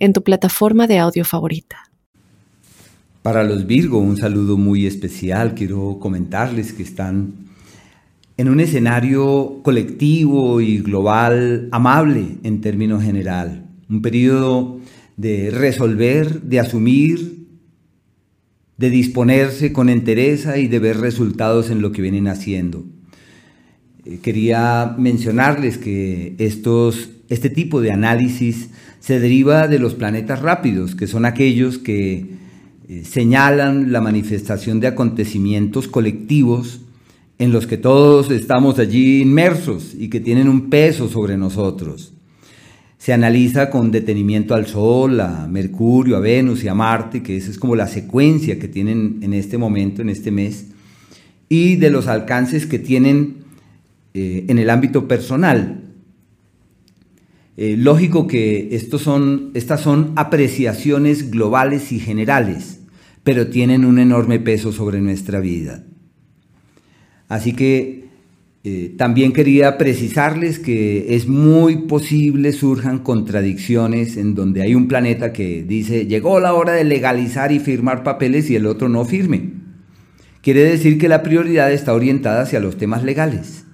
en tu plataforma de audio favorita. Para los Virgo, un saludo muy especial. Quiero comentarles que están en un escenario colectivo y global amable en términos general. Un periodo de resolver, de asumir, de disponerse con entereza y de ver resultados en lo que vienen haciendo. Eh, quería mencionarles que estos, este tipo de análisis se deriva de los planetas rápidos, que son aquellos que eh, señalan la manifestación de acontecimientos colectivos en los que todos estamos allí inmersos y que tienen un peso sobre nosotros. Se analiza con detenimiento al Sol, a Mercurio, a Venus y a Marte, que esa es como la secuencia que tienen en este momento, en este mes, y de los alcances que tienen eh, en el ámbito personal. Eh, lógico que estos son, estas son apreciaciones globales y generales, pero tienen un enorme peso sobre nuestra vida. Así que eh, también quería precisarles que es muy posible surjan contradicciones en donde hay un planeta que dice llegó la hora de legalizar y firmar papeles y el otro no firme. Quiere decir que la prioridad está orientada hacia los temas legales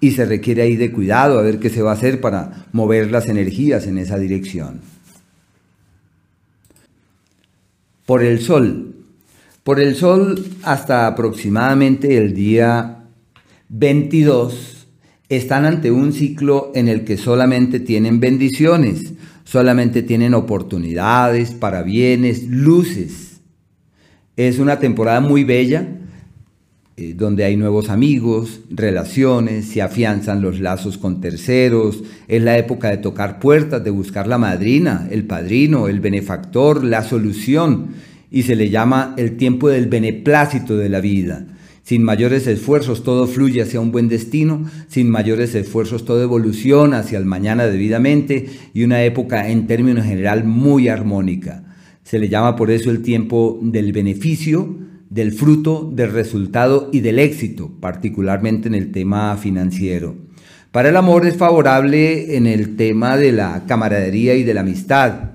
y se requiere ahí de cuidado a ver qué se va a hacer para mover las energías en esa dirección. Por el sol. Por el sol hasta aproximadamente el día 22 están ante un ciclo en el que solamente tienen bendiciones, solamente tienen oportunidades, para bienes, luces. Es una temporada muy bella eh, donde hay nuevos amigos, relaciones, se afianzan los lazos con terceros, es la época de tocar puertas, de buscar la madrina, el padrino, el benefactor, la solución, y se le llama el tiempo del beneplácito de la vida. Sin mayores esfuerzos todo fluye hacia un buen destino, sin mayores esfuerzos todo evoluciona hacia el mañana debidamente y una época en términos general muy armónica. Se le llama por eso el tiempo del beneficio, del fruto, del resultado y del éxito, particularmente en el tema financiero. Para el amor es favorable en el tema de la camaradería y de la amistad,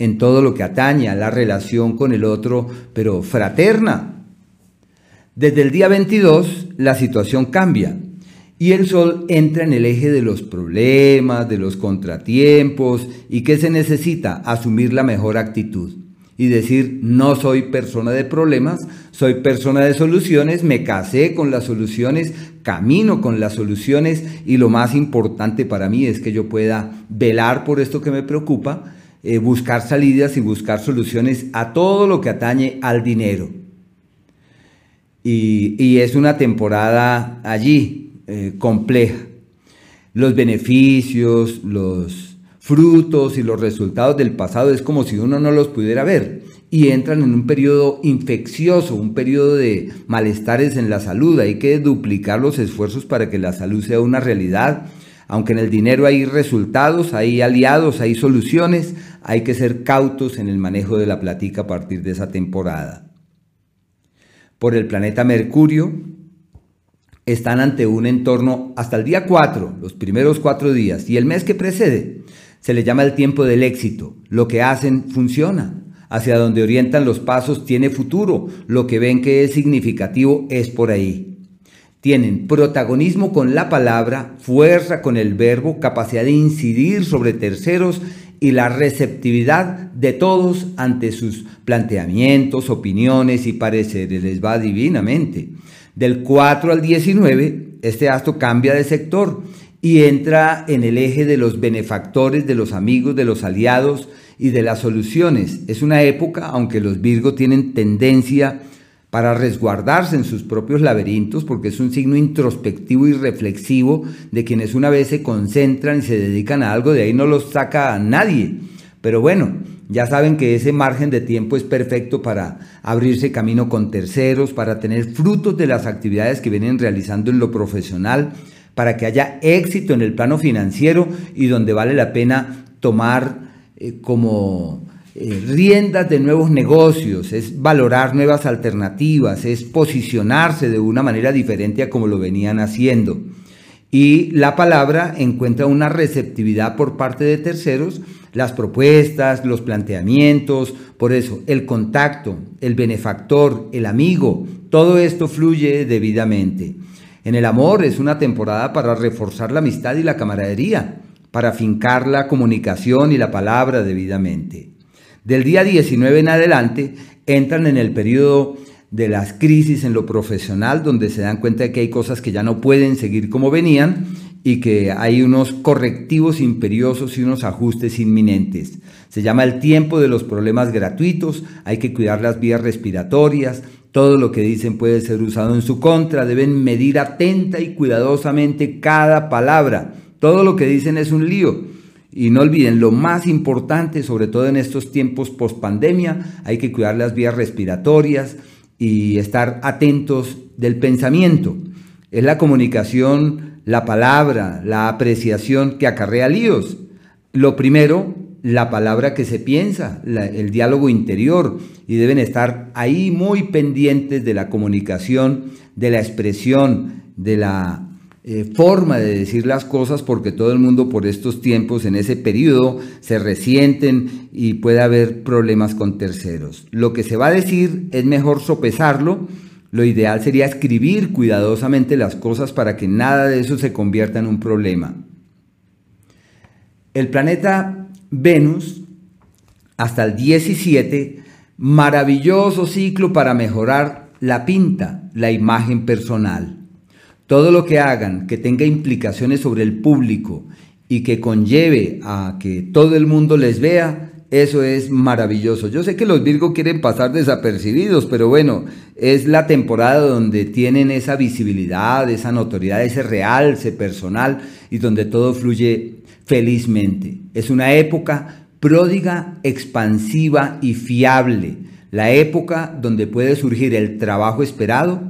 en todo lo que atañe a la relación con el otro, pero fraterna. Desde el día 22 la situación cambia y el sol entra en el eje de los problemas, de los contratiempos y que se necesita asumir la mejor actitud y decir, no soy persona de problemas, soy persona de soluciones, me casé con las soluciones, camino con las soluciones y lo más importante para mí es que yo pueda velar por esto que me preocupa, eh, buscar salidas y buscar soluciones a todo lo que atañe al dinero. Y, es una temporada allí eh, compleja. Los beneficios, los frutos y los resultados del pasado es como si uno no los pudiera ver y entran en un periodo infeccioso, un periodo de malestares en la salud. Hay que duplicar los esfuerzos para que la salud sea una realidad. Aunque en el dinero hay resultados, hay aliados, hay soluciones, hay que ser cautos en el manejo de la platica a partir de esa temporada. Por el planeta Mercurio, están ante un entorno hasta el día 4, los primeros cuatro días, y el mes que precede, se le llama el tiempo del éxito. Lo que hacen funciona. Hacia donde orientan los pasos tiene futuro. Lo que ven que es significativo es por ahí. Tienen protagonismo con la palabra, fuerza con el verbo, capacidad de incidir sobre terceros y la receptividad de todos ante sus planteamientos, opiniones y pareceres. Les va divinamente. Del 4 al 19, este astro cambia de sector y entra en el eje de los benefactores, de los amigos, de los aliados y de las soluciones. Es una época, aunque los Virgo tienen tendencia para resguardarse en sus propios laberintos, porque es un signo introspectivo y reflexivo de quienes una vez se concentran y se dedican a algo, de ahí no los saca nadie. Pero bueno, Ya saben que ese margen de tiempo es perfecto para abrirse camino con terceros, para tener frutos de las actividades que vienen realizando en lo profesional, para que haya éxito en el plano financiero y donde vale la pena tomar eh, como eh, riendas de nuevos negocios, es valorar nuevas alternativas, es posicionarse de una manera diferente a como lo venían haciendo. Y la palabra encuentra una receptividad por parte de terceros, las propuestas, los planteamientos, por eso el contacto, el benefactor, el amigo, todo esto fluye debidamente. En el amor es una temporada para reforzar la amistad y la camaradería, para fincar la comunicación y la palabra debidamente. Del día 19 en adelante entran en el periodo de las crisis en lo profesional, donde se dan cuenta de que hay cosas que ya no pueden seguir como venían y que hay unos correctivos imperiosos y unos ajustes inminentes. Se llama el tiempo de los problemas gratuitos, hay que cuidar las vías respiratorias, todo lo que dicen puede ser usado en su contra, deben medir atenta y cuidadosamente cada palabra. Todo lo que dicen es un lío. Y no olviden, lo más importante, sobre todo en estos tiempos post pandemia, hay que cuidar las vías respiratorias y estar atentos del pensamiento. Es la comunicación, la palabra, la apreciación que acarrea líos. Lo primero, la palabra que se piensa, el diálogo interior, y deben estar ahí muy pendientes de la comunicación, de la expresión, de la eh, forma de decir las cosas porque todo el mundo por estos tiempos, en ese periodo, se resienten y puede haber problemas con terceros. Lo que se va a decir es mejor sopesarlo. Lo ideal sería escribir cuidadosamente las cosas para que nada de eso se convierta en un problema. El planeta Venus, hasta el 17, maravilloso ciclo para mejorar la pinta, la imagen personal. Todo lo que hagan que tenga implicaciones sobre el público y que conlleve a que todo el mundo les vea, eso es maravilloso. Yo sé que los Virgo quieren pasar desapercibidos, pero bueno, es la temporada donde tienen esa visibilidad, esa notoriedad, ese realce personal y donde todo fluye felizmente. Es una época pródiga, expansiva y fiable. La época donde puede surgir el trabajo esperado,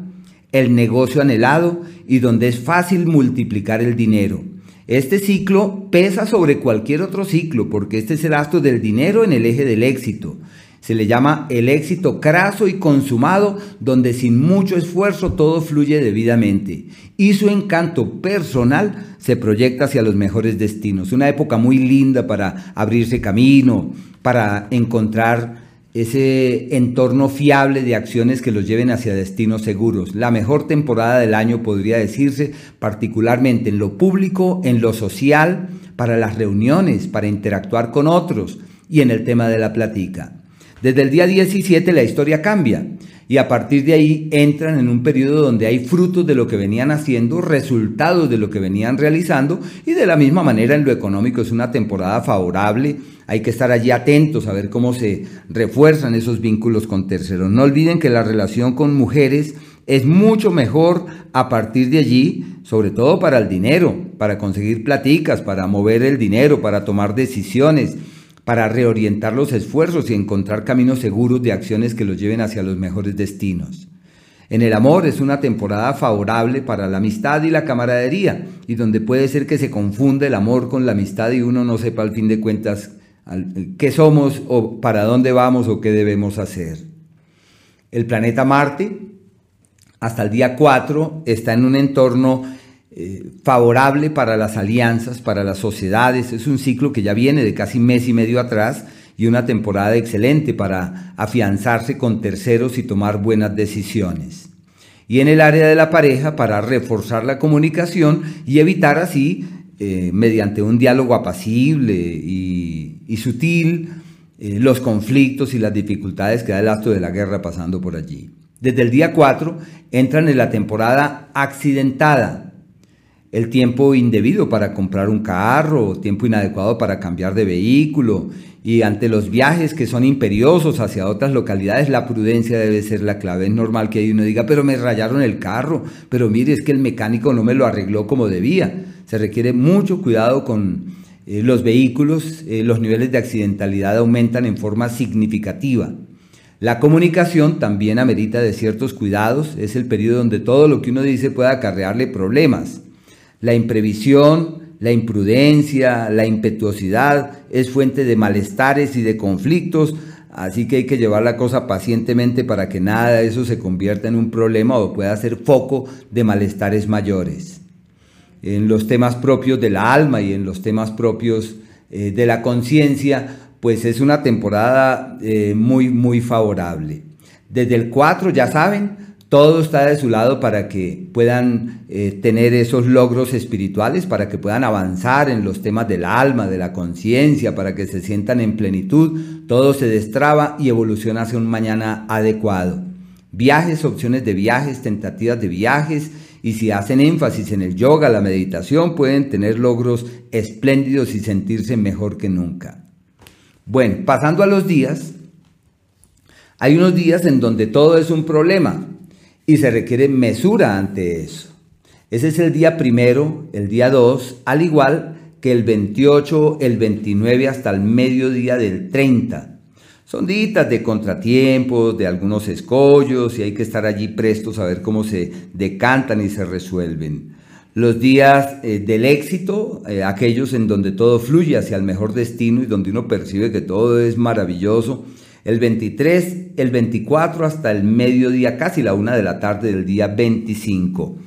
el negocio anhelado y donde es fácil multiplicar el dinero. Este ciclo pesa sobre cualquier otro ciclo porque este es el astro del dinero en el eje del éxito. Se le llama el éxito craso y consumado, donde sin mucho esfuerzo todo fluye debidamente. Y su encanto personal se proyecta hacia los mejores destinos. Una época muy linda para abrirse camino, para encontrar ese entorno fiable de acciones que los lleven hacia destinos seguros. La mejor temporada del año podría decirse, particularmente en lo público, en lo social, para las reuniones, para interactuar con otros y en el tema de la platica. Desde el día 17 la historia cambia y a partir de ahí entran en un periodo donde hay frutos de lo que venían haciendo, resultados de lo que venían realizando y de la misma manera en lo económico es una temporada favorable hay que estar allí atentos a ver cómo se refuerzan esos vínculos con terceros. No olviden que la relación con mujeres es mucho mejor a partir de allí, sobre todo para el dinero, para conseguir platicas, para mover el dinero, para tomar decisiones, para reorientar los esfuerzos y encontrar caminos seguros de acciones que los lleven hacia los mejores destinos. En el amor es una temporada favorable para la amistad y la camaradería, y donde puede ser que se confunda el amor con la amistad y uno no sepa al fin de cuentas qué somos o para dónde vamos o qué debemos hacer. El planeta Marte, hasta el día 4, está en un entorno eh, favorable para las alianzas, para las sociedades. Es un ciclo que ya viene de casi mes y medio atrás y una temporada excelente para afianzarse con terceros y tomar buenas decisiones. Y en el área de la pareja para reforzar la comunicación y evitar así eh, mediante un diálogo apacible y, sutil, eh, los conflictos y las dificultades que da el acto de la guerra pasando por allí. Desde el día 4 entran en la temporada accidentada, el tiempo indebido para comprar un carro, tiempo inadecuado para cambiar de vehículo, y ante los viajes que son imperiosos hacia otras localidades, la prudencia debe ser la clave. Es normal que uno diga, pero me rayaron el carro, pero mire, es que el mecánico no me lo arregló como debía. Se requiere mucho cuidado con eh, los vehículos, eh, los niveles de accidentalidad aumentan en forma significativa. La comunicación también amerita de ciertos cuidados, es el periodo donde todo lo que uno dice puede acarrearle problemas. La imprevisión, la imprudencia, la impetuosidad es fuente de malestares y de conflictos, así que hay que llevar la cosa pacientemente para que nada de eso se convierta en un problema o pueda ser foco de malestares mayores. En los temas propios de la alma y en los temas propios eh, de la conciencia, pues es una temporada eh, muy, muy favorable. Desde el 4, ya saben, todo está de su lado para que puedan eh, tener esos logros espirituales, para que puedan avanzar en los temas del alma, de la conciencia, para que se sientan en plenitud. Todo se destraba y evoluciona hacia un mañana adecuado. Viajes, opciones de viajes, tentativas de viajes, y si hacen énfasis en el yoga, la meditación, pueden tener logros espléndidos y sentirse mejor que nunca. Bueno, pasando a los días, hay unos días en donde todo es un problema y se requiere mesura ante eso. Ese es el día primero, el día 2, al igual que el 28, el 29 hasta el mediodía del 30. Son días de contratiempos, de algunos escollos y hay que estar allí prestos a ver cómo se decantan y se resuelven los días eh, del éxito, eh, aquellos en donde todo fluye hacia el mejor destino y donde uno percibe que todo es maravilloso. El 23, el 24 hasta el mediodía, casi la una de la tarde del día 25.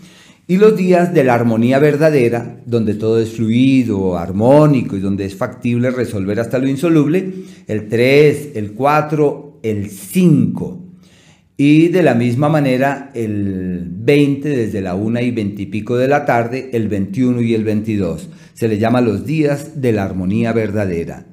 Y los días de la armonía verdadera, donde todo es fluido, armónico y donde es factible resolver hasta lo insoluble, el 3, el 4, el 5. Y de la misma manera, el 20 desde la 1 y 20 y pico de la tarde, el 21 y el 22. Se le llama los días de la armonía verdadera.